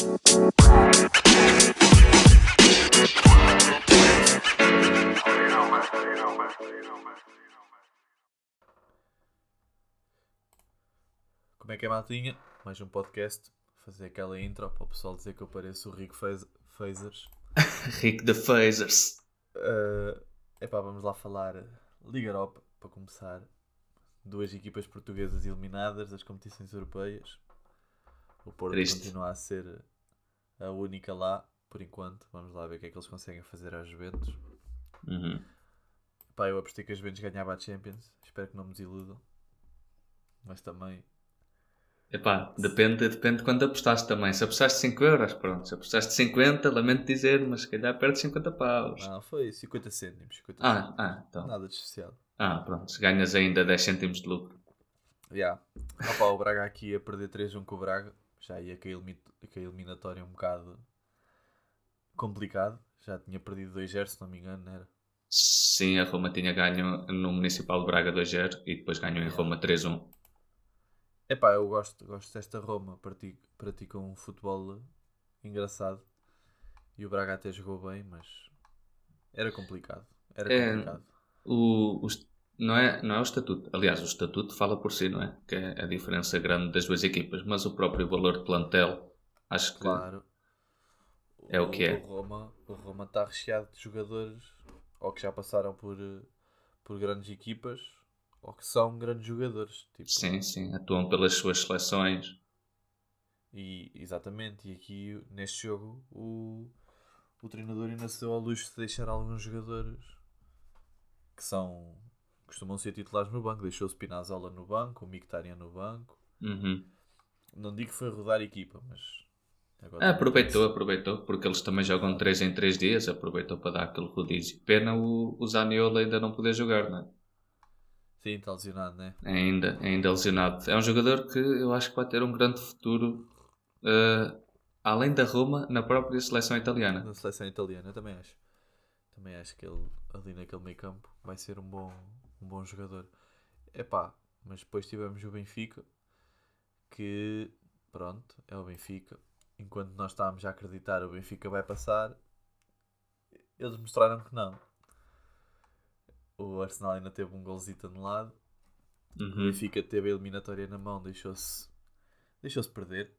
Como é que é, Maltinha? Mais um podcast. Fazer aquela intro para o pessoal dizer que eu pareço o Rico Fazers. Rick the Phasers. Uh, epá, vamos lá falar Liga Europa, para começar. Duas equipas portuguesas eliminadas das competições europeias. O Porto Triste. continua a ser a única lá, por enquanto. Vamos lá ver o que é que eles conseguem fazer às Juventus. Uhum. Pá, eu apostei que as Juventus ganhava a Champions. Espero que não me desiludam. Mas também... Epá, depende, depende de quanto apostaste também. Se apostaste 5 euros, pronto. Se apostaste 50, lamento dizer, mas se calhar perde 50 paus. Não, foi 50 cêntimos. 50 Ah, cêntimos. ah, então. Nada de especial. Ah, pronto. Se ganhas ainda 10 cêntimos de lucro. Yeah. Opa, o Braga aqui a perder 3-1 com o Braga. Já ia com a, eliminatória um bocado complicado. Já tinha perdido 2-0, se não me engano, não era? Sim, a Roma tinha ganho no Municipal de Braga 2-0 e depois ganhou em Roma 3-1. Epá, eu gosto, gosto desta Roma. Pratica, pratica um futebol engraçado. E o Braga até jogou bem, mas era complicado. Era É. complicado. O, o est- não, é, não é o estatuto. Aliás, o estatuto fala por si, não é? Que é a diferença grande das duas equipas. Mas o próprio valor de plantel, acho que Claro. É o que é. O Roma o Roma está recheado de jogadores ou que já passaram por, por grandes equipas ou que são grandes jogadores. Tipo, sim, sim, atuam pelas suas seleções. E, exatamente, e aqui neste jogo o, o treinador ainda se deu ao luxo de deixar alguns jogadores que são costumam ser titulares no banco. Deixou o Spinazzola no banco, o Mkhitaryan no banco. Uhum. Não digo que foi rodar a equipa, mas Ah, aproveitou, aproveitou, porque eles também jogam 3 em 3 dias, aproveitou para dar aquele rodízio. Pena o, o Zaniolo ainda não poder jogar, não é? Sim, está lesionado, né? Ainda, ainda lesionado. É um jogador que eu acho que vai ter um grande futuro, eh, além da Roma, na própria seleção italiana. Na seleção italiana, eu também acho. Também acho que ele ali naquele meio campo vai ser um bom, um bom jogador. Epá, mas depois tivemos o Benfica, que pronto, é o Benfica. Enquanto nós estávamos a acreditar o Benfica vai passar, eles mostraram que não. O Arsenal ainda teve um golzito anulado. O Uhum. Benfica teve a eliminatória na mão, deixou-se deixou-se perder.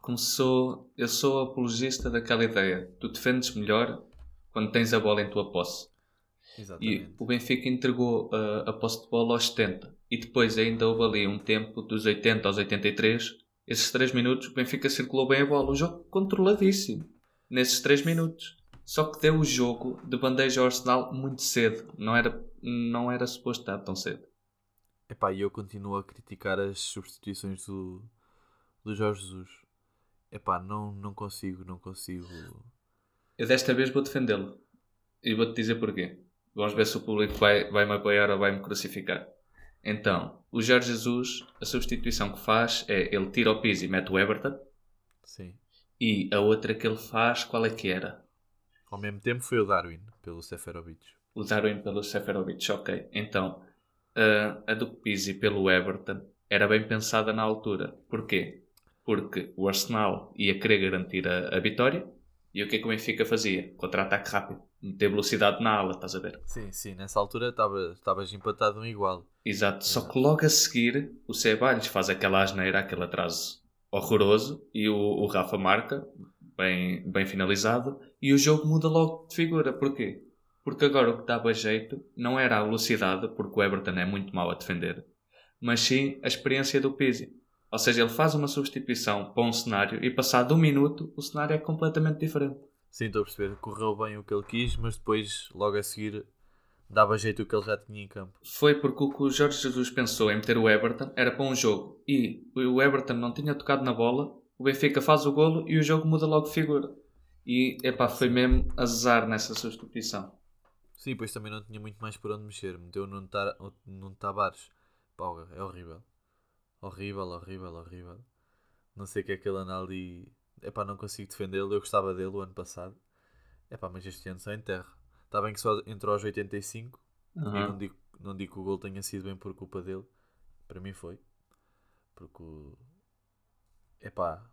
Como sou, eu sou apologista daquela ideia. Tu defendes melhor quando tens a bola em tua posse. E Exatamente. o Benfica entregou ah, a posse de bola aos 70. E depois ainda houve ali um tempo dos 80 aos 83. Esses 3 minutos o Benfica circulou bem a bola. O jogo controladíssimo. Nesses 3 minutos. Só que deu o jogo de bandeja ao Arsenal muito cedo. Não era, não era suposto estar tão cedo. Epá, e eu continuo a criticar as substituições do, do Jorge Jesus. Epá, não, não consigo, não consigo. Eu desta vez vou defendê-lo. E vou-te dizer porquê. Vamos ver se o público vai, vai me apoiar ou vai me crucificar. Então, o Jorge Jesus, a substituição que faz é ele tira o Pizzi e mete o Everton. Sim. E a outra que ele faz, qual é que era? Ao mesmo tempo foi o Darwin, pelo Seferovic. O Darwin pelo Seferovic, ok. Então, a- a do Pizzi pelo Everton era bem pensada na altura. Porquê? Porque o Arsenal ia querer garantir a, a vitória. E o que é que o Benfica fazia? Contra-ataque rápido. Meter velocidade na ala, estás a ver? Sim, sim, nessa altura estava- estavas empatado um igual. Exato, só que logo a seguir o Ceballos faz aquela asneira, aquele atraso horroroso e o, o Rafa marca, bem, bem finalizado, e o jogo muda logo de figura. Porquê? Porque agora o que dava jeito não era a velocidade, porque o Everton é muito mau a defender, mas sim a experiência do Pizzi. Ou seja, ele faz uma substituição para um cenário e passado um minuto o cenário é completamente diferente. Sim, estou a perceber. Correu bem o que ele quis, mas depois, logo a seguir, dava jeito o que ele já tinha em campo. Foi porque o que o Jorge Jesus pensou em meter o Everton era para um jogo e o Everton não tinha tocado na bola, o Benfica faz o golo e o jogo muda logo de figura. E epá, foi mesmo azar nessa substituição. Sim, pois também não tinha muito mais por onde mexer. Meteu no Tar- no Tavares. Pá, é horrível. Horrível, horrível, horrível. Não sei o que é que ele anda ali. Epá, não consigo defendê-lo. Eu gostava dele o ano passado. Epá, mas este ano só enterra. Está bem que só entrou aos 85. E não digo, não digo que o gol tenha sido bem por culpa dele. Para mim foi. Porque o. Epá,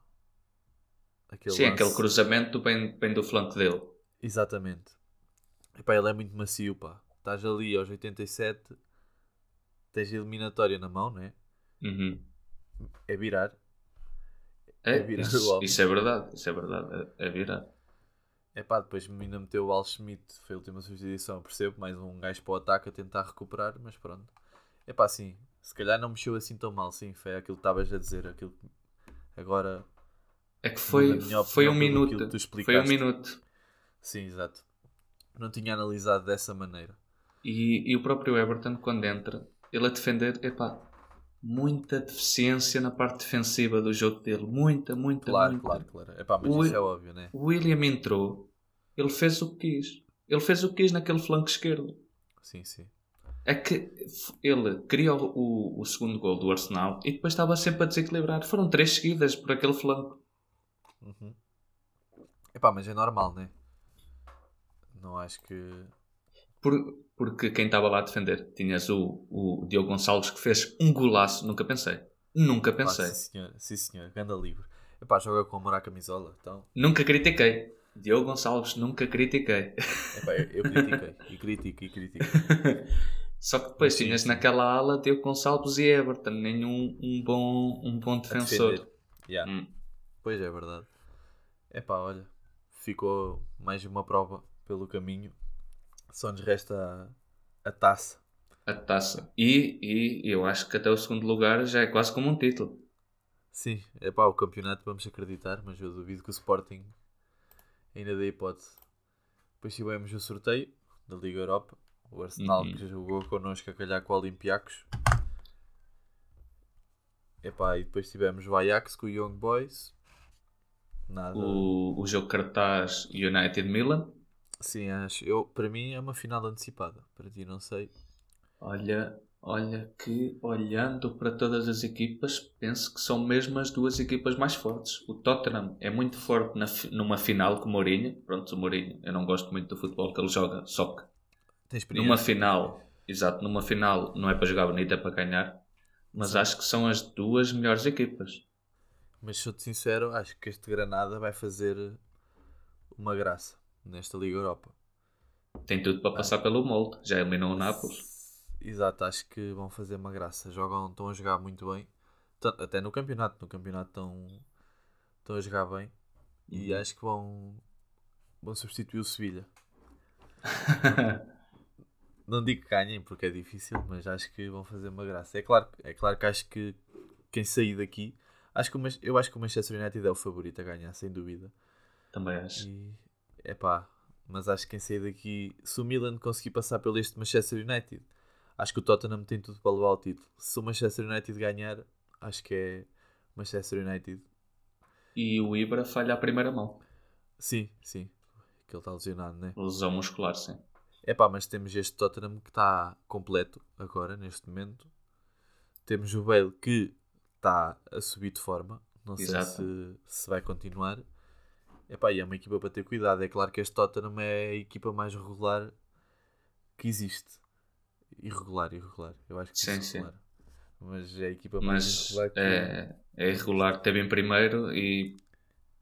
Aquele Sim, lance. aquele cruzamento bem, bem do flanco dele. Exatamente. Epá, ele é muito macio, pá. Estás ali aos 87, tens a eliminatória na mão, né? Uhum. É virar. É, É virar o isso, isso é verdade, isso é verdade, é, é virar. Epá, depois ainda meteu o Al Schmidt, foi a última substituição, percebo, mais um gajo para o ataque a tentar recuperar, mas pronto. Epá, sim, se calhar não mexeu assim tão mal, sim, foi aquilo que estavas a dizer, aquilo agora, É que foi, foi um minuto. que tu Foi um minuto. sim, exato. Não tinha analisado dessa maneira. E, e o próprio Everton, quando entra, ele a defender, epá, muita deficiência na parte defensiva do jogo dele. Muita, muita, Claro, muita. claro, claro. Epá, mas O- isso é óbvio, né? O William entrou, ele fez o que quis. Ele fez o que quis naquele flanco esquerdo. Sim, sim. É que ele o, o, o segundo gol do Arsenal e depois estava sempre a desequilibrar. Foram três seguidas por aquele flanco. Uhum. Epá, mas é normal, né? Não acho que. Por- porque quem estava lá a defender, tinhas o, o Diogo Gonçalves que fez um golaço, nunca pensei. Nunca pensei. sim, senhor, sim, senhor. Ganda livre. Epá, joga com amor à camisola, então. Nunca critiquei. Diogo Gonçalves, nunca critiquei. Epá, eu, eu critiquei. e critico, e critico. Só que depois Sim, tinhas naquela ala Diogo Gonçalves e Everton, nenhum um bom, um bom defensor. Yeah. Hum. Pois é, verdade. Epá, olha. Ficou mais uma prova pelo caminho. Só nos resta a, a taça. A taça. E, e eu acho que até o segundo lugar já é quase como um título. Sim, epá, o campeonato vamos acreditar, mas eu duvido que o Sporting ainda dê hipótese. Depois tivemos o sorteio da Liga Europa. O Arsenal Uhum. que jogou connosco a calhar com o Olympiacos. Epá, e depois tivemos o Ajax com o Young Boys. Nada. O, o jogo cartaz United Milan. Sim, acho. Eu, para mim é uma final antecipada. Para ti não sei. Olha, olha que olhando para todas as equipas, penso que são mesmo as duas equipas mais fortes. O Tottenham é muito forte na numa final com o Mourinho. Pronto, o Mourinho, eu não gosto muito do futebol que ele joga, só que numa final, exato, numa final não é para jogar bonito, é para ganhar. Mas acho que são as duas melhores equipas. Mas sou-te sincero, acho que este Granada vai fazer uma graça nesta Liga Europa. Tem tudo para passar pelo molde. Já eliminou o Nápoles. Exato, acho que vão fazer uma graça. Jogam, estão a jogar muito bem. Até no campeonato. No campeonato estão, estão a jogar bem. E Uhum. acho que vão, vão substituir o Sevilha. Não digo que ganhem porque é difícil, mas acho que vão fazer uma graça. É claro, é claro que acho que quem sair daqui, acho que eu acho que o Manchester United é o favorito a ganhar, sem dúvida. Também acho. E é pá, mas acho que quem sair daqui, se o Milan conseguir passar pelo este Manchester United, acho que o Tottenham tem tudo para levar o título. Se o Manchester United ganhar, acho que é Manchester United. E o Ibra falha a primeira mão. Sim, sim, que ele está lesionado, né? Lesão muscular, sim. É pá, mas temos este Tottenham que está completo agora, neste momento. Temos o Bale que está a subir de forma. Não sei Exato. se, se vai continuar. É pá, e é uma equipa para ter cuidado. É claro que este Tottenham é a equipa mais regular que existe. Irregular, irregular. Eu acho que Sim, disse sim. regular. Mas é a equipa mais Mas irregular que é, é irregular. Teve em primeiro e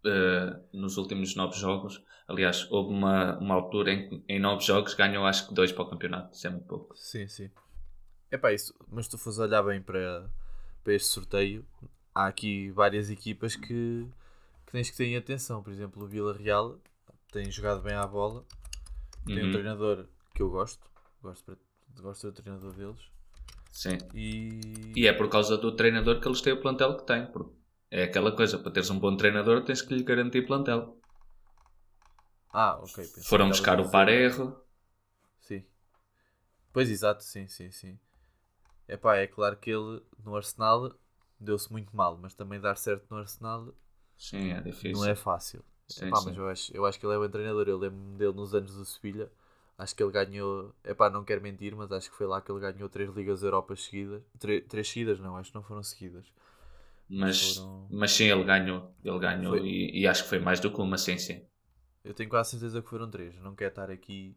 eh, nos últimos nove jogos. Aliás, houve uma, uma altura em que em nove jogos ganhou acho que dois para o campeonato. Isso é muito pouco. Sim, sim. É pá, isso. Mas se tu fores olhar bem para, para este sorteio, há aqui várias equipas que, que tens que ter em atenção. Por exemplo, o Vila Real tem jogado bem à bola. Tem um Uhum. treinador que eu gosto. Gosto, gosto do treinador deles. Sim. E. E é por causa do treinador que eles têm o plantel que têm. É aquela coisa, para teres um bom treinador tens que lhe garantir plantel. Ah, ok. pensei Foram buscar o Parejo. Sim. Pois exato, sim, sim, sim. Epá, é claro que ele no Arsenal deu-se muito mal, mas também dar certo no Arsenal Sim, é difícil. não é fácil. Sim, Epá, sim. mas eu acho, eu acho que ele é bom treinador. Eu lembro-me dele nos anos do Sevilha. Acho que ele ganhou. Epá, não quero mentir, mas acho que foi lá que ele ganhou três Ligas Europas seguidas. Tre- três seguidas, não, acho que não foram seguidas. Mas, Foram- mas sim, ele ganhou. Ele ganhou e, e acho que foi mais do que uma, sim, sim. Eu tenho quase certeza que foram três. Não quero estar aqui.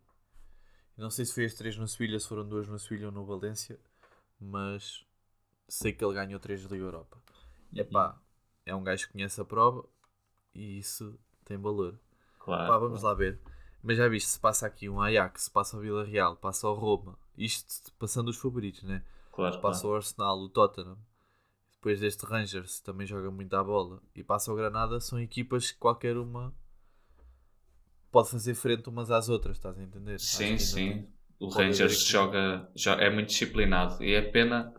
Não sei se foi as três no Sevilha, se foram duas no Sevilha ou no Valência, mas sei que ele ganhou três Liga Europa. Epá, é um gajo que conhece a prova. e isso tem valor. Claro. Pá, vamos lá ver. Mas já viste, se passa aqui um Ajax, se passa o Vila Real, passa o Roma, isto passando os favoritos, né? Claro, Passa claro. o Arsenal, o Tottenham, depois deste Rangers também joga muito à bola, e passa o Granada, são equipas que qualquer uma pode fazer frente umas às outras, estás a entender? Sim, sim. tem- O pode Rangers joga, jo- é muito disciplinado e é pena,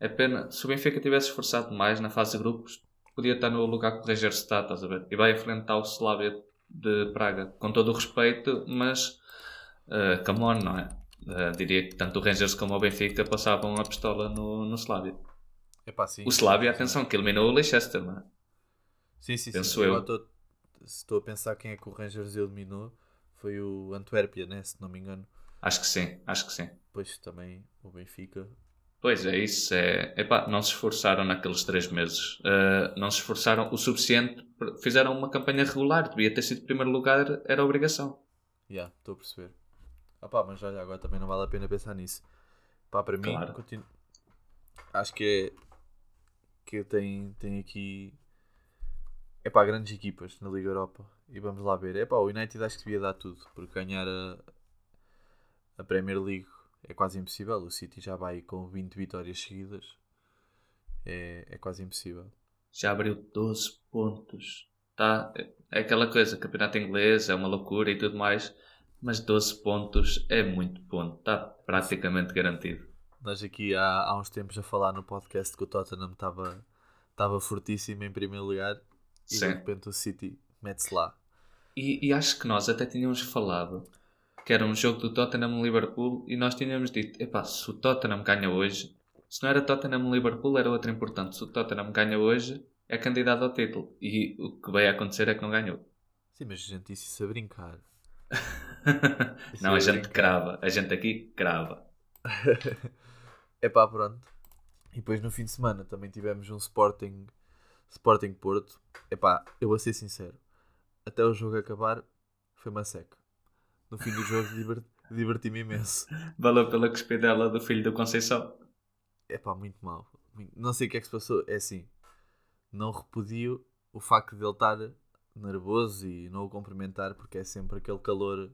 é pena. Se o Benfica tivesse esforçado mais na fase de grupos, podia estar no lugar que o Rangers está, estás a ver? E vai enfrentar o Slavia de Praga, com todo o respeito, mas uh, come on, não é? Uh, diria que tanto o Rangers como o Benfica passavam a pistola no, no Slavia. Epá, sim. O Slavia, atenção, que eliminou o Leicester, não é? Sim, sim, Penso sim. eu. Estou, estou a pensar quem é que o Rangers eliminou. Foi o Antuérpia, né? Se não me engano. Acho que sim, acho que sim. Depois também o Benfica. Pois é, isso é. Epá, não se esforçaram naqueles três meses. Uh, não se esforçaram o suficiente. Fizeram uma campanha regular. Devia ter sido primeiro lugar, era obrigação. Já, estou a perceber. Ah pá, mas olha, agora também não vale a pena pensar nisso. Pá, para mim, Claro. continu- acho que é. Que tem, tem aqui. É pá, grandes equipas na Liga Europa. E vamos lá ver. É pá, o United acho que devia dar tudo. Porque ganhar a, a Premier League é quase impossível. O City já vai com 20 vitórias seguidas. É, é quase impossível. Já abriu 12 pontos. Tá? É aquela coisa, campeonato inglês é uma loucura e tudo mais. Mas 12 pontos é muito ponto. Está praticamente garantido. Nós aqui há, há uns tempos a falar no podcast que o Tottenham estava estava fortíssimo em primeiro lugar e de Sim. repente o City mete-se lá. E, e acho que nós até tínhamos falado que era um jogo do Tottenham-Liverpool e nós tínhamos dito, epá, se o Tottenham ganha hoje, se não era Tottenham-Liverpool era outro importante, se o Tottenham ganha hoje é candidato ao título e o que vai acontecer é que não ganhou. Sim, mas a gente disse isso a brincar. Isso não, é a gente brincar. crava, a gente aqui crava. É pá, pronto. E depois no fim de semana também tivemos um Sporting Sporting Porto. É pá, eu vou ser sincero. Até o jogo acabar foi uma seca. No fim do jogo diver- diverti-me imenso. Valeu pela cuspidela do filho do Conceição. É pá, muito mal. Não sei o que é que se passou. É assim, não repudio o facto de ele estar nervoso e não o cumprimentar porque é sempre aquele calor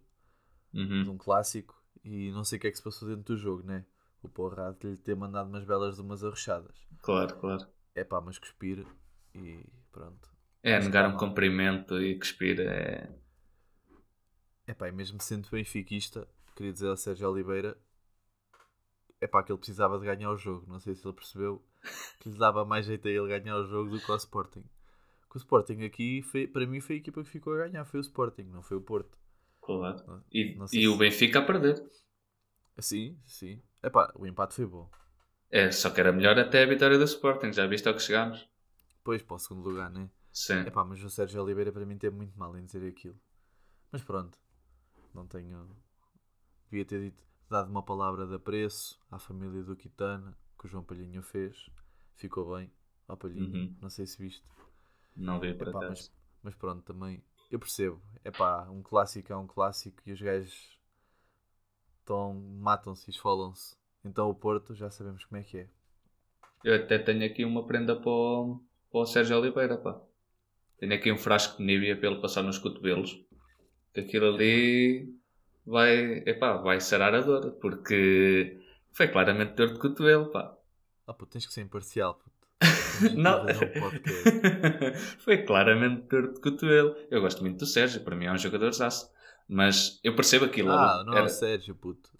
de Uhum. um clássico e não sei o que é que se passou dentro do jogo, né? O porrado de lhe ter mandado umas belas de umas arrochadas. Claro, claro. É pá, mas cuspir e pronto. É, negar um cumprimento e cuspir é. É e mesmo sendo benfiquista, queria dizer ao Sérgio Oliveira, é pá, que ele precisava de ganhar o jogo. Não sei se ele percebeu que lhe dava mais jeito a ele ganhar o jogo do que ao Sporting. Que o Sporting aqui, foi, para mim, foi a equipa que ficou a ganhar. Foi o Sporting, não foi o Porto. Claro. Não- E, não e o Benfica a perder. Sim, sim. É pá, o empate foi bom. É, só que era melhor até a vitória do Sporting, já viste ao que chegámos? Depois para o segundo lugar, né? Sim. É pá, mas o Sérgio Oliveira para mim teve muito mal em dizer aquilo. Mas pronto, não tenho. Devia ter dito, dado uma palavra de apreço à família do Quitana, que o João Palhinho fez. Ficou bem. Ao Palhinho, Uhum. não sei se viste. Não vi por Epá, mas, mas pronto, também. Eu percebo. É pá, um clássico é um clássico e os gajos estão, matam-se e esfolam-se. Então o Porto já sabemos como é que é. Eu até tenho aqui uma prenda para o, para o Sérgio Oliveira, pá. Tenho aqui um frasco de Nivea para ele passar nos cotovelos. Aquilo ali vai, epá, vai sarar a dor, porque foi claramente dor de cotovelo, pá. Ah, pô, tens que ser imparcial. Puto. Não. um foi claramente dor de cotovelo. Eu gosto muito do Sérgio, para mim é um jogador zaço. Mas eu percebo aquilo. Ah, não é Era o Sérgio, puto.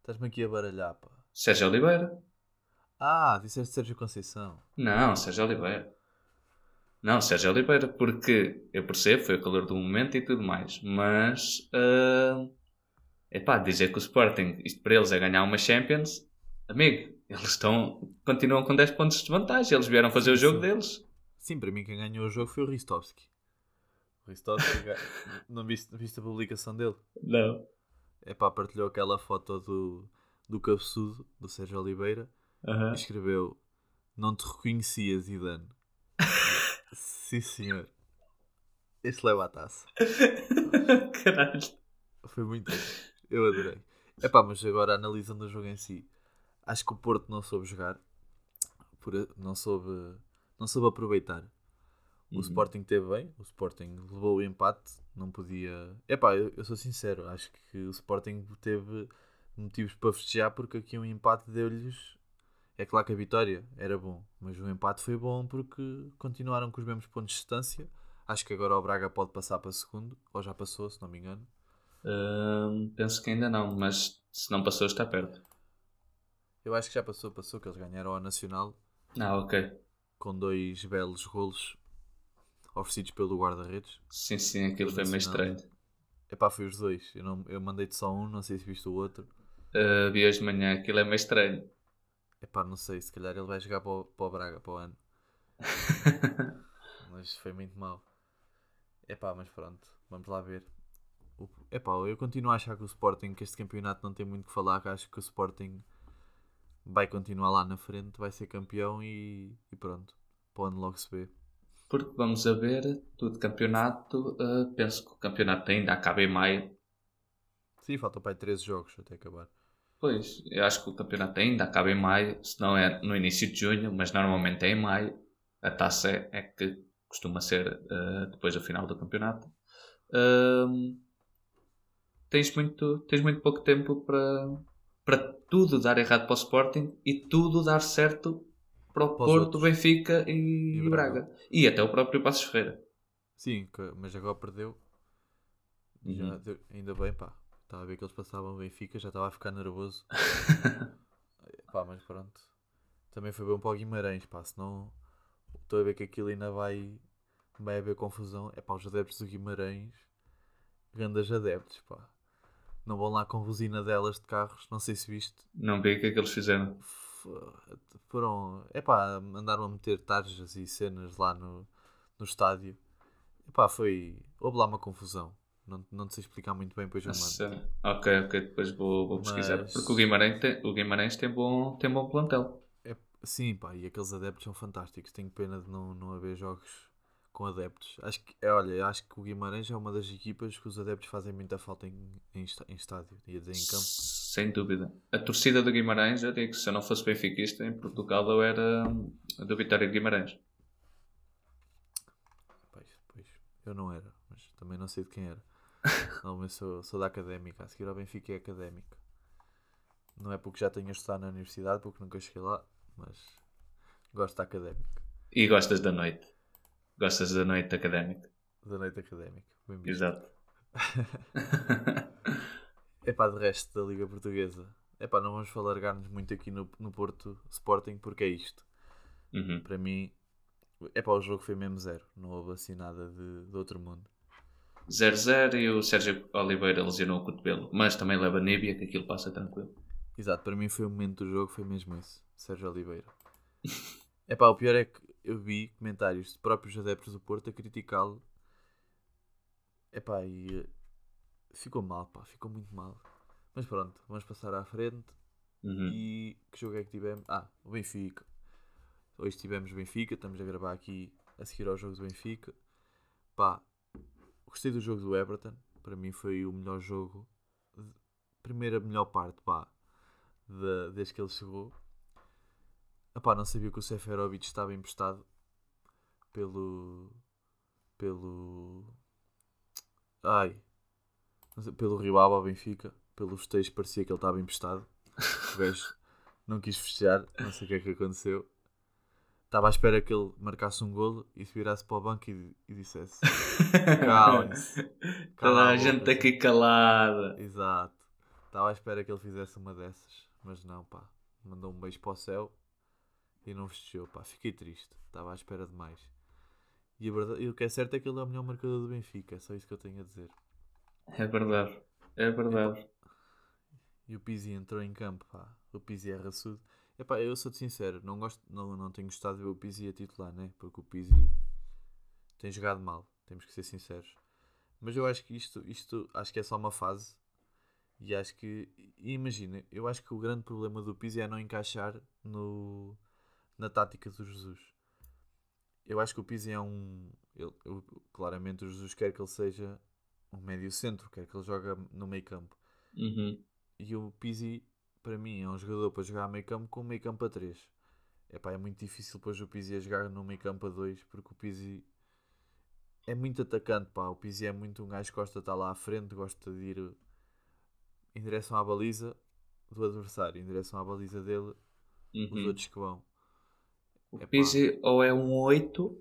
Estás-me aqui a baralhar, pá. Sérgio Oliveira. Ah, disseste Sérgio Conceição. Não, Sérgio Oliveira. Não, Sérgio Oliveira, porque eu percebo, foi o calor do momento e tudo mais, mas é epá, dizer que o Sporting, isto para eles é ganhar uma Champions, amigo, eles estão, continuam com 10 pontos de vantagem, eles vieram fazer o jogo Sim. deles. Sim, para mim quem ganhou o jogo foi o Ristovski. O Ristovski, não viste, viste a publicação dele? Não. É pá, partilhou aquela foto do, do cabeçudo, do Sérgio Oliveira, e escreveu Não te reconhecia, Zidane. Sim, senhor. Este leva a taça. Caralho. Foi muito bom. Eu adorei. É pá, mas agora analisando o jogo em si, acho que o Porto não soube jogar, não soube, não soube aproveitar O Uhum. Sporting teve bem, o Sporting levou o empate, não podia. Epá, eu, eu sou sincero, acho que o Sporting teve motivos para festejar porque aqui um empate deu-lhes. É claro que a vitória era bom, mas o empate foi bom porque continuaram com os mesmos pontos de distância. Acho que agora o Braga pode passar para segundo, ou já passou, se não me engano. Hum, penso que ainda não, mas se não passou, está perto. Eu acho que já passou, passou, que eles ganharam ao Nacional Ah, ok. com dois belos golos oferecidos pelo guarda-redes. Sim, sim, aquilo foi meio estranho. Epá, foi os dois. Eu, não, eu mandei-te só um, não sei se viste o outro. Uh, vi hoje de manhã, aquilo é meio estranho. Epá, não sei, se calhar ele vai jogar para o, para o Braga para o ano. Mas foi muito mau. Epá, mas pronto, vamos lá ver. O, epá, eu continuo a achar que o Sporting, que este campeonato não tem muito que falar, que acho que o Sporting vai continuar lá na frente, vai ser campeão e, e pronto. Para o ano logo se vê. Porque vamos a ver, tudo campeonato, uh, penso que o campeonato ainda acaba em maio. Sim, faltam para aí 13 jogos até acabar. Pois, eu acho que o campeonato ainda acaba em maio, se não é no início de junho, mas normalmente é em maio. A taça é, é que costuma ser uh, depois do final do campeonato. Um, tens, muito, tens muito pouco tempo para, para tudo dar errado para o Sporting e tudo dar certo para o Para Porto. Benfica e, E Braga. Braga. E até o próprio Passos Ferreira. Sim, mas agora perdeu. Já Uhum. ainda bem, pá. Estava a ver que eles passavam Benfica, já estava a ficar nervoso. pá, mas pronto. Também foi bom para o Guimarães, pá. Senão estou a ver que aquilo ainda vai, vai haver confusão. É pá, os adeptos do Guimarães, grandes adeptos, pá. Não vão lá com buzina delas de carros, não sei se viste. Não vi o que é que eles fizeram. Foram, é pá, andaram a meter tarjas e cenas lá no, no estádio. Epá, foi. Houve lá uma confusão. Não, não sei explicar muito bem, pois eu mando. Ok, ok, depois vou, vou pesquisar. Mas- Porque o Guimarães, tem, o Guimarães tem, bom, tem bom plantel. É, sim, pá, e aqueles adeptos são fantásticos. Tenho pena de não, não haver jogos com adeptos. Acho que, é, olha, acho que o Guimarães é uma das equipas que os adeptos fazem muita falta em, em, em estádio, ia dizer em campo. Sem dúvida. A torcida do Guimarães, eu digo que se eu não fosse benfiquista, em Portugal eu era do Vitória de Guimarães. Pois, pois, eu não era, mas também não sei de quem era. Não, mas sou, sou da académica. A seguir ao Benfica é académica. Não é porque já tenho estudado na universidade, porque nunca cheguei lá, mas gosto da académica, E gostas da noite. Gostas da noite académica. da noite académica. Bem visto. Exato. É pá, de resto da Liga Portuguesa. É pá, não vamos falargar-nos muito aqui no, no Porto Sporting, porque é isto. Uhum. Para mim, é pá, o jogo foi mesmo zero. Não houve assim nada de, de outro mundo. 0-0 e o Sérgio Oliveira lesionou o cotovelo. Mas também leva Níbia, que aquilo passa tranquilo. Exato, para mim foi o momento do jogo, foi mesmo esse. Sérgio Oliveira. É pá, o pior é que eu vi comentários de próprios adeptos do Porto a criticá-lo. É pá, e eh, ficou mal, pá, ficou muito mal. Mas pronto, vamos passar à frente. Uhum. E que jogo é que tivemos? Ah, o Benfica. Hoje tivemos Benfica, estamos a gravar aqui a seguir ao jogo do Benfica. Pá, gostei do jogo do Everton. Para mim foi o melhor jogo. de- Primeira melhor parte, pá, da- desde que ele chegou. Epá, não sabia que o Seferovic estava emprestado pelo. pelo. Ai. pelo Rio Aba ao Benfica. Pelos textos parecia que ele estava emprestado. O gajo não quis festejar, não sei o que é que aconteceu. Estava à espera que ele marcasse um golo e se virasse para o banco e, e dissesse: Calem-se. Toda a gente aqui calada. Exato. Estava à espera que ele fizesse uma dessas, mas não, pá. Mandou um beijo para o céu e não festejou, pá. Fiquei triste. Estava à espera de mais. E, verdade, e o que é certo é que ele é o melhor marcador do Benfica. É só isso que eu tenho a dizer. É verdade. É verdade. E o Pizzi entrou em campo, pá. O Pizzi é raçudo. Epá, eu sou-te sincero, não, gosto, não, não tenho gostado de ver o Pizzi a titular, né? Porque o Pizzi tem jogado mal, temos que ser sinceros. Mas eu acho que isto, isto acho que é só uma fase. E acho que, imagina, eu acho que o grande problema do Pizzi é não encaixar no, na tática do Jesus. Eu acho que o Pizzi é um. Ele, eu- claramente o Jesus quer que ele seja um médio centro, quer que ele jogue no meio campo. Uhum. E o Pizzi, para mim, é um jogador para jogar a meio campo com meio campo a 3. Epá, é muito difícil depois o Pizzi a jogar no meio campo a 2 porque o Pizzi é muito atacante, pá. O Pizzi é muito um gajo que gosta de estar lá à frente, gosta de ir em direção à baliza do adversário, em direção à baliza dele, os Uhum. outros que vão. O Epá. Pizzi ou é um 8 uh,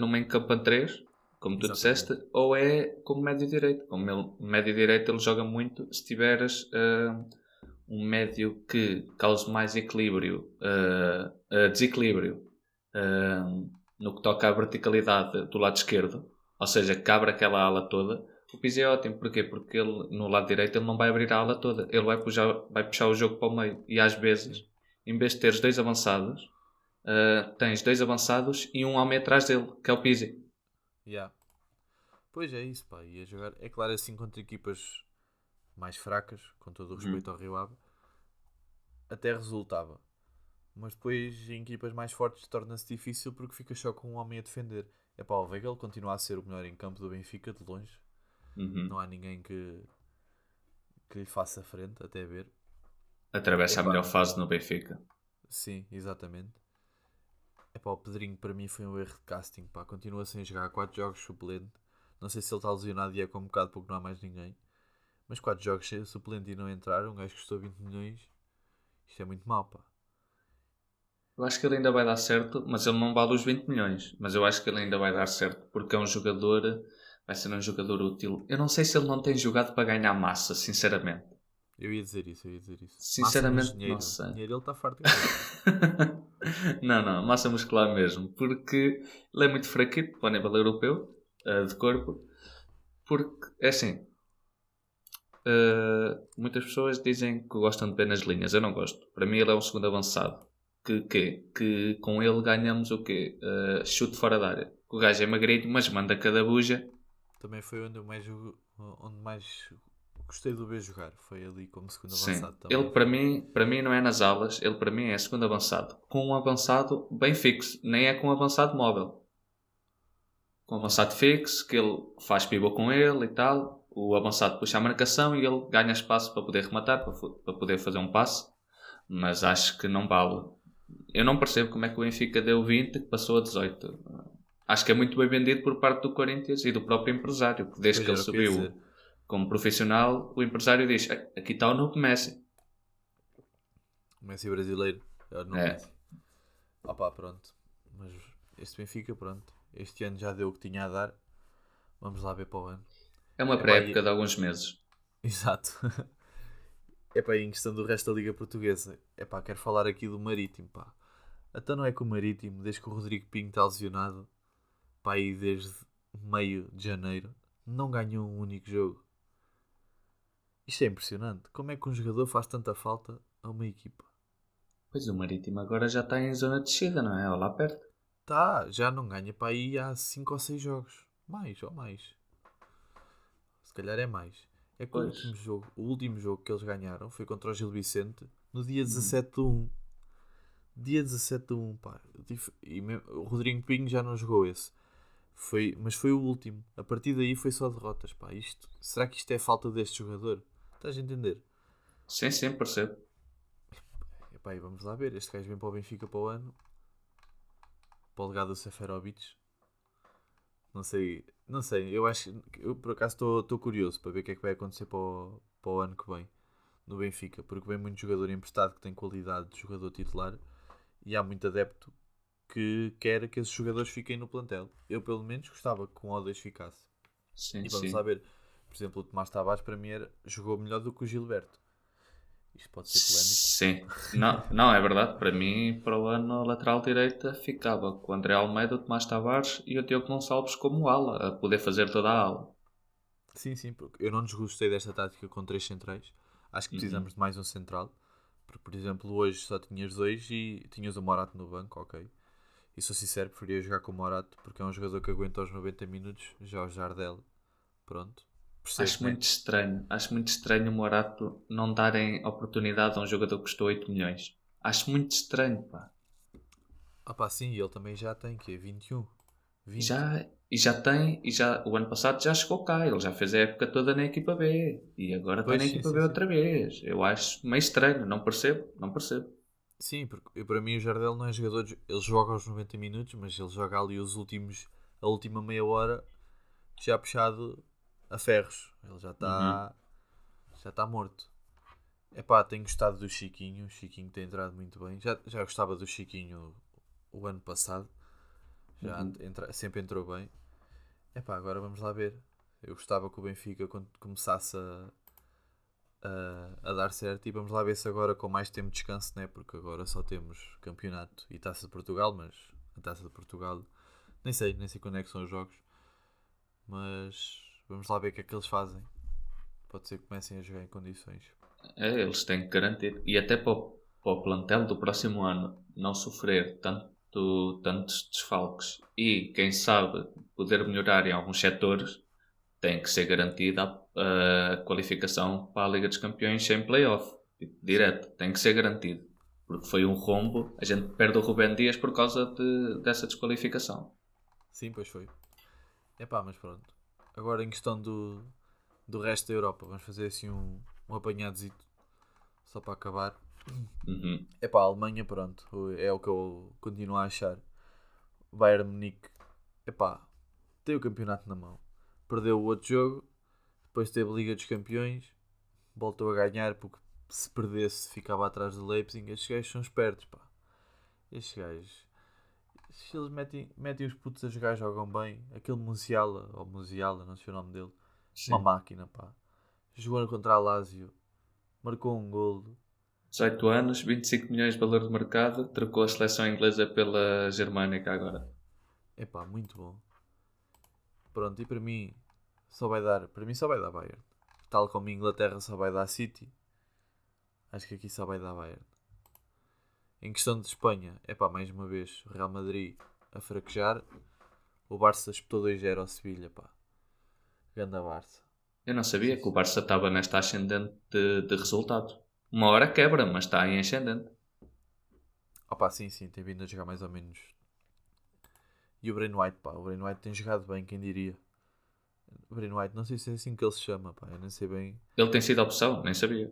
no meio campo a 3, como tu Exatamente. disseste, ou é como médio direito. Como ele, médio direito ele joga muito se tiveres uh, um médio que cause mais equilíbrio, uh, uh, desequilíbrio uh, no que toca à verticalidade do lado esquerdo, ou seja, que abre aquela ala toda. O Pizzi é ótimo, porquê? Porque ele no lado direito ele não vai abrir a ala toda, ele vai puxar, vai puxar o jogo para o meio e às vezes, em vez de teres dois avançados, tens dois avançados e um homem atrás dele, que é o Pizzi. Yeah. Pois é isso, pá. Ia jogar, é claro, assim contra equipas mais fracas, com todo o respeito ao Rio Ave, até resultava. Mas depois em equipas mais fortes torna-se difícil porque fica só com um homem a defender. É pá, o Weigl continua a ser o melhor em campo do Benfica, de longe. Uhum. Não há ninguém que, que lhe faça frente, até ver. Atravessa Epá. a melhor fase no Benfica. Sim, exatamente. É pá, o Pedrinho para mim foi um erro de casting. Pá, continua sem jogar 4 jogos suplente. Não sei se ele está lesionado e é convocado porque não há mais ninguém. Mas 4 jogos sem suplente e não entrar, um gajo que custou 20 milhões. Isto é muito mau, pá. Eu acho que ele ainda vai dar certo, mas ele não vale os 20 milhões. Mas eu acho que ele ainda vai dar certo, porque é um jogador, vai ser um jogador útil. Eu não sei se ele não tem jogado para ganhar massa, sinceramente. Eu ia dizer isso, eu ia dizer isso. Sinceramente, dinheiro. não sei. Dinheiro ele está farto. não, não, massa muscular mesmo, porque ele é muito fraquito para o nível europeu, eh, de corpo, porque, é assim, eh, muitas pessoas dizem que gostam de ver nas linhas, eu não gosto. Para mim ele é um segundo avançado, que, que, que com ele ganhamos o quê? Eh, chute fora da área. O gajo é magrinho, mas manda cada buja. Também foi onde eu mais, onde mais gostei de ver jogar. Foi ali como segundo Sim. avançado também. Ele para mim, para mim não é nas alas, ele para mim é segundo avançado. Com um avançado bem fixo, nem é com um avançado móvel. Com um avançado fixo, que ele faz pivô com ele e tal. O avançado puxa a marcação e ele ganha espaço para poder rematar, para, para poder fazer um passe. Mas acho que não vale. Eu não percebo como é que o Benfica deu 20 que passou a 18. Acho que é muito bem vendido por parte do Corinthians e do próprio empresário, que desde Pois que ele que subiu como profissional, o empresário diz: "Ah, aqui está o novo Messi. O Messi brasileiro. É o novo É. Messi. Opa, pronto. Mas este Benfica, pronto. Este ano já deu o que tinha a dar. Vamos lá ver para o ano. É uma pré-época de alguns meses. Exato. É pá, em questão do resto da Liga Portuguesa. É pá, quero falar aqui do Marítimo, pá. Até não é que o Marítimo, desde que o Rodrigo Pinho está lesionado, pá, aí desde meio de janeiro, não ganhou um único jogo. Isto é impressionante. Como é que um jogador faz tanta falta a uma equipa? Pois o Marítimo agora já está em zona de descida, não é? Ou lá perto. Tá, já não ganha para aí há 5 ou 6 jogos. Mais ou mais. Se calhar é mais. É que o último, jogo, o último jogo que eles ganharam foi contra o Gil Vicente no dia Uhum. 17 de 1. Dia 17 de 1, pá. E o Rodrigo Pinho já não jogou esse. Foi, mas foi o último. A partir daí foi só derrotas, pá. Isto, será que isto é falta deste jogador? Estás a entender? Sim, sim, percebo. Epá, e vamos lá ver. Este gajo vem para o Benfica para o ano. Para o legado do Seferovic. Não sei. Não sei. Eu acho. Eu por acaso estou- curioso para ver o que é que vai acontecer para o, para o ano que vem. No Benfica. Porque vem muito jogador emprestado que tem qualidade de jogador titular. E há muito adepto que quer que esses jogadores fiquem no plantel. Eu pelo menos gostava que um ou dois ficasse. Sim, E vamos sim. ver. Por exemplo, o Tomás Tavares para mim era, jogou melhor do que o Gilberto. Isto pode ser polémico. Sim. Não, não, é verdade. Para mim, para o ano, a lateral direita ficava com o André Almeida, o Tomás Tavares e o Diogo Gonçalves como ala, a poder fazer toda a ala. Sim, sim, porque eu não desgostei desta tática com três centrais. Acho que Uhum. precisamos de mais um central. Porque, por exemplo, hoje só tinhas dois e tinhas o Morato no banco, ok. E sou sincero, preferia jogar com o Morato porque é um jogador que aguenta os 90 minutos. Já o Jardel, pronto. Percebo, Acho né? muito estranho. Acho muito estranho o Morato não darem oportunidade a um jogador que custou 8 milhões. Acho muito estranho, pá. Ah pá, sim, e ele também já tem, que é 21. 20. Já, e já tem, e já, o ano passado já chegou cá, ele já fez a época toda na equipa B e agora está Pois, na sim, equipa sim, B sim. outra vez. Eu acho meio estranho, não percebo, não percebo. Sim, porque eu, para mim o Jardel não é jogador. de- Ele joga aos 90 minutos, mas ele joga ali os últimos. a última meia hora já puxado a ferros. Ele já está já está morto. Epá, tenho gostado do Chiquinho. O Chiquinho tem entrado muito bem. Já, já gostava do Chiquinho o ano passado. Já Uhum. entra- sempre entrou bem. Epá, agora vamos lá ver. Eu gostava que o Benfica quando começasse a, a, a dar certo e vamos lá ver se agora com mais tempo de descanso, né? Porque agora só temos campeonato e taça de Portugal, mas a taça de Portugal nem sei, nem sei quando é que são os jogos. Mas vamos lá ver o que é que eles fazem. Pode ser que comecem a jogar em condições. É, eles têm que garantir. E até para o, para o plantel do próximo ano não sofrer tanto, tantos desfalques e, quem sabe, poder melhorar em alguns setores, tem que ser garantida a, a qualificação para a Liga dos Campeões sem playoff. Tipo, direto, tem que ser garantido. Porque foi um rombo. A gente perde o Rubén Dias por causa de- dessa desqualificação. Sim, pois foi. Epá, mas pronto. Agora em questão do, do resto da Europa, vamos fazer assim um, um apanhadozito. Só para acabar. Uhum. Epá, a Alemanha, pronto. É o que eu continuo a achar. Bayern Munique, epá, tem o campeonato na mão. Perdeu o outro jogo. Depois teve a Liga dos Campeões. Voltou a ganhar porque se perdesse ficava atrás do Leipzig. Estes gajos são espertos, pá. Estes gajos. Se eles metem, metem os putos a jogar, jogam bem. Aquele Musiala, ou Musiala, não sei o nome dele. Sim. Uma máquina, pá. Jogou contra a Lazio. Marcou um golo. 18 anos, 25 milhões de valor de mercado, trocou a seleção inglesa pela germânica agora. Epá, muito bom. Pronto, e para mim só vai dar, para mim só vai dar Bayern. Tal como a Inglaterra só vai dar City. Acho que aqui só vai dar Bayern. Em questão de Espanha, epá, mais uma vez, Real Madrid a fraquejar. O Barça espetou 2-0 ao Sevilha, pá. Ganda Barça. Eu não sabia que o Barça estava nesta ascendente de, de resultados. Uma hora quebra, mas está em ascendente. Opa, sim, sim, tem vindo a jogar mais ou menos. E o Brain White, pá, o Brain White tem jogado bem, quem diria. O Brain White, não sei se é assim que ele se chama, pá, eu não sei bem. Ele tem sido a opção, nem sabia.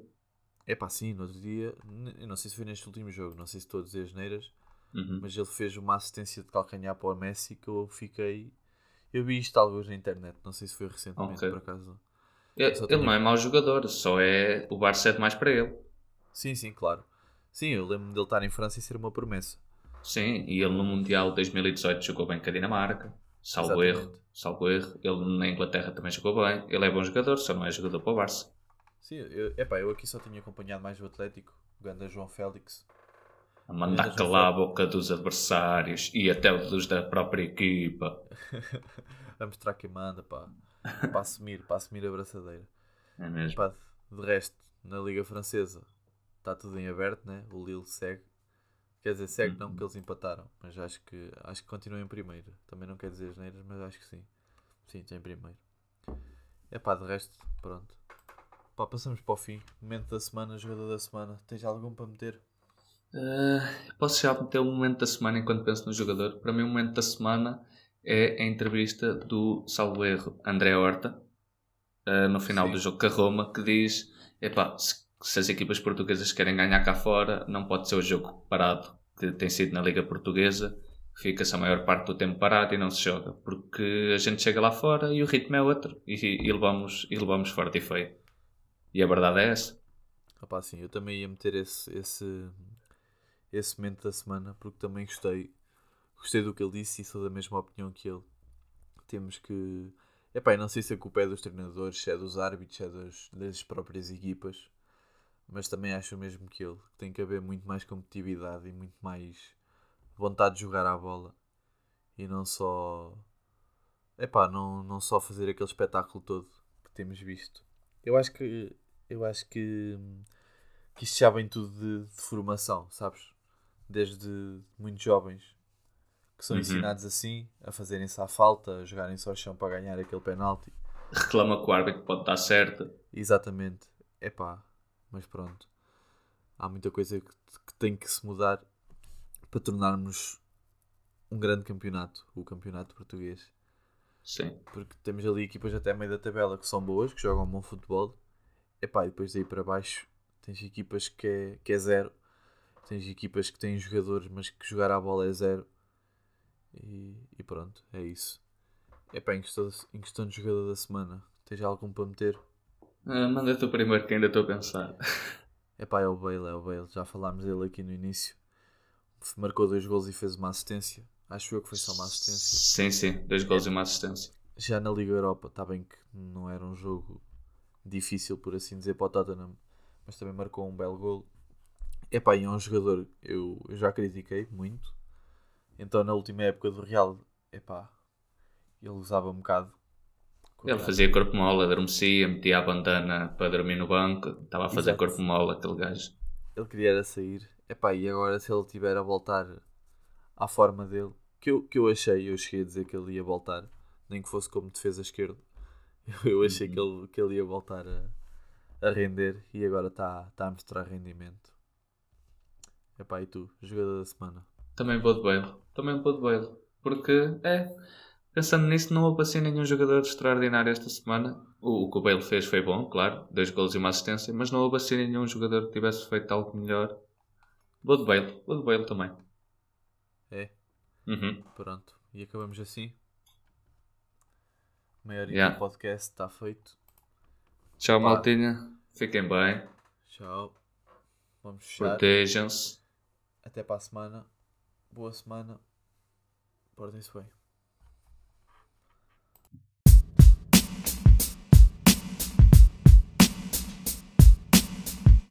É pá, sim, no outro dia, eu não sei se foi neste último jogo, não sei se estou a dizer as neiras, Uhum. mas ele fez uma assistência de calcanhar para o Messi que eu fiquei. Eu vi isto alguns na internet, não sei se foi recentemente Ok. por acaso. Ele, Só ele tenho- não é mau jogador, só é o Barça é demais para ele. Sim, sim, claro. Sim, eu lembro dele estar em França e ser uma promessa. Sim, e ele no Mundial de 2018 jogou bem com a Dinamarca. Salvo erro, salvo erro. Ele na Inglaterra também jogou bem. Ele é bom jogador, só não é jogador para o Barça. Sim, eu, epá, eu aqui só tinha acompanhado mais o Atlético, o ganda João Félix. A mandar calar a boca dos adversários e até dos da própria equipa. a mostrar quem manda, pá. Para assumir, para assumir a braçadeira. É mesmo. Pá, de resto, na Liga Francesa está tudo em aberto, né? O Lille segue. Quer dizer, segue não, Uhum. porque eles empataram. Mas acho que, acho que continua em primeiro. Também não quer dizer as neiras, mas acho que sim. Sim, está em primeiro. É pá, de resto, pronto. Pá, passamos para o fim. Momento da semana, jogador da semana. Tens algum para meter? Ah, posso já meter o momento da semana enquanto penso no jogador? Para mim, o momento da semana é a entrevista do salvo erro André Horta ah, no final Sim. do jogo com a Roma que diz: epá, se, se as equipas portuguesas querem ganhar cá fora, não pode ser o jogo parado que tem sido na Liga Portuguesa. Fica-se a maior parte do tempo parado e não se joga porque a gente chega lá fora e o ritmo é outro e, e levamos, e levamos forte e feio. E a verdade é essa. Opá, sim, eu também ia meter esse, esse, esse momento da semana porque também gostei. Gostei do que ele disse e sou da mesma opinião que ele. Temos que. Epá, eu não sei se a culpa é dos treinadores, é dos árbitros, é das, das próprias equipas, mas também acho mesmo que ele. Tem que haver muito mais competitividade e muito mais vontade de jogar à bola e não só. Epá, não, não só fazer aquele espetáculo todo que temos visto. Eu acho que. Eu acho que. que isto já vem tudo de, de formação, sabes? Desde muito jovens que são Uhum. ensinados assim, a fazerem-se à falta, a jogarem-se ao chão para ganhar aquele penalti. Reclama que o árbitro pode dar certo. Exatamente. Epá, mas pronto. Há muita coisa que, que tem que se mudar para tornarmos um grande campeonato, o campeonato português. Sim. Porque temos ali equipas até meio da tabela que são boas, que jogam bom futebol. Epá, e depois daí para baixo tens equipas que é, que é zero. Tens equipas que têm jogadores, mas que jogar à bola é zero. E, e pronto, é isso. Epá, em questão, em questão de jogador da semana, tens algum para meter? Ah, manda tu primeiro que ainda estou a pensar. Epá, é o Bale, é o Bale. Já falámos dele aqui no início. Marcou dois gols e fez uma assistência. Acho eu que foi só uma assistência. Sim, sim, dois gols e uma assistência. Já na Liga Europa, está bem que não era um jogo difícil, por assim dizer, para o Tottenham, mas também marcou um belo gol. Epá, e é um jogador eu, eu já critiquei muito. Então na última época do Real, epá, ele usava um bocado. Ele fazia corpo mole, adormecia, metia a bandana para dormir no banco, estava a fazer Exato. corpo mole aquele gajo. Ele queria era sair. Epá, e agora se ele tiver a voltar à forma dele, que eu, que eu achei, eu cheguei a dizer que ele ia voltar, nem que fosse como defesa esquerda. Eu achei que, ele, que ele ia voltar a, a render e agora está tá a mostrar rendimento. Epá, e tu, jogador da semana? Também vou de Bale. Também vou de Bale. Porque, é, pensando nisso, não assim nenhum jogador extraordinário esta semana. O, o que o Bale fez foi bom, claro, dois gols e uma assistência, mas não houve assim nenhum jogador que tivesse feito algo melhor. Vou de Bale. Vou de Bale também. É, Uhum. pronto. E acabamos assim. Meia hora Yeah. do podcast está feito. Tchau, Pá. maltinha. Fiquem bem. Tchau. Vamos fechar. Protejam-se. Até para a semana. Boa semana. Portem-se bem.